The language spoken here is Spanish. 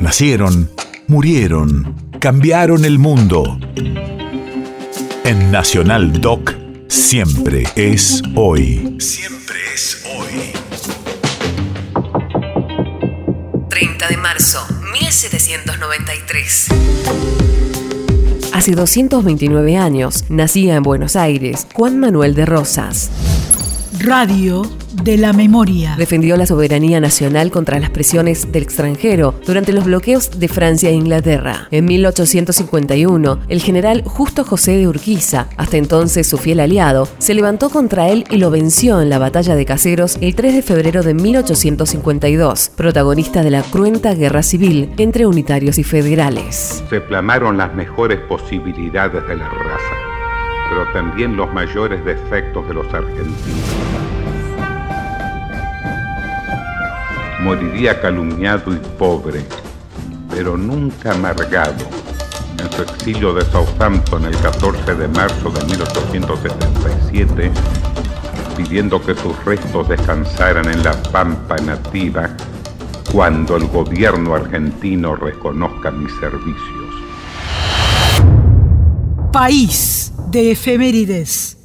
Nacieron, murieron, cambiaron el mundo. En Nacional Doc, siempre es hoy. Siempre es hoy. 30 de marzo, 1793. Hace 229 años nacía en Buenos Aires Juan Manuel de Rosas. Radio de la memoria. Defendió la soberanía nacional contra las presiones del extranjero durante los bloqueos de Francia e Inglaterra. En 1851, el general Justo José de Urquiza, hasta entonces su fiel aliado, se levantó contra él y lo venció en la batalla de Caseros el 3 de febrero de 1852, protagonista de la cruenta guerra civil entre unitarios y federales. Se plamaron las mejores posibilidades de la raza, pero también los mayores defectos de los argentinos moriría calumniado y pobre, pero nunca amargado. En su exilio de Southampton el 14 de marzo de 1877, pidiendo que sus restos descansaran en la pampa nativa cuando el gobierno argentino reconozca mis servicios. País de efemérides.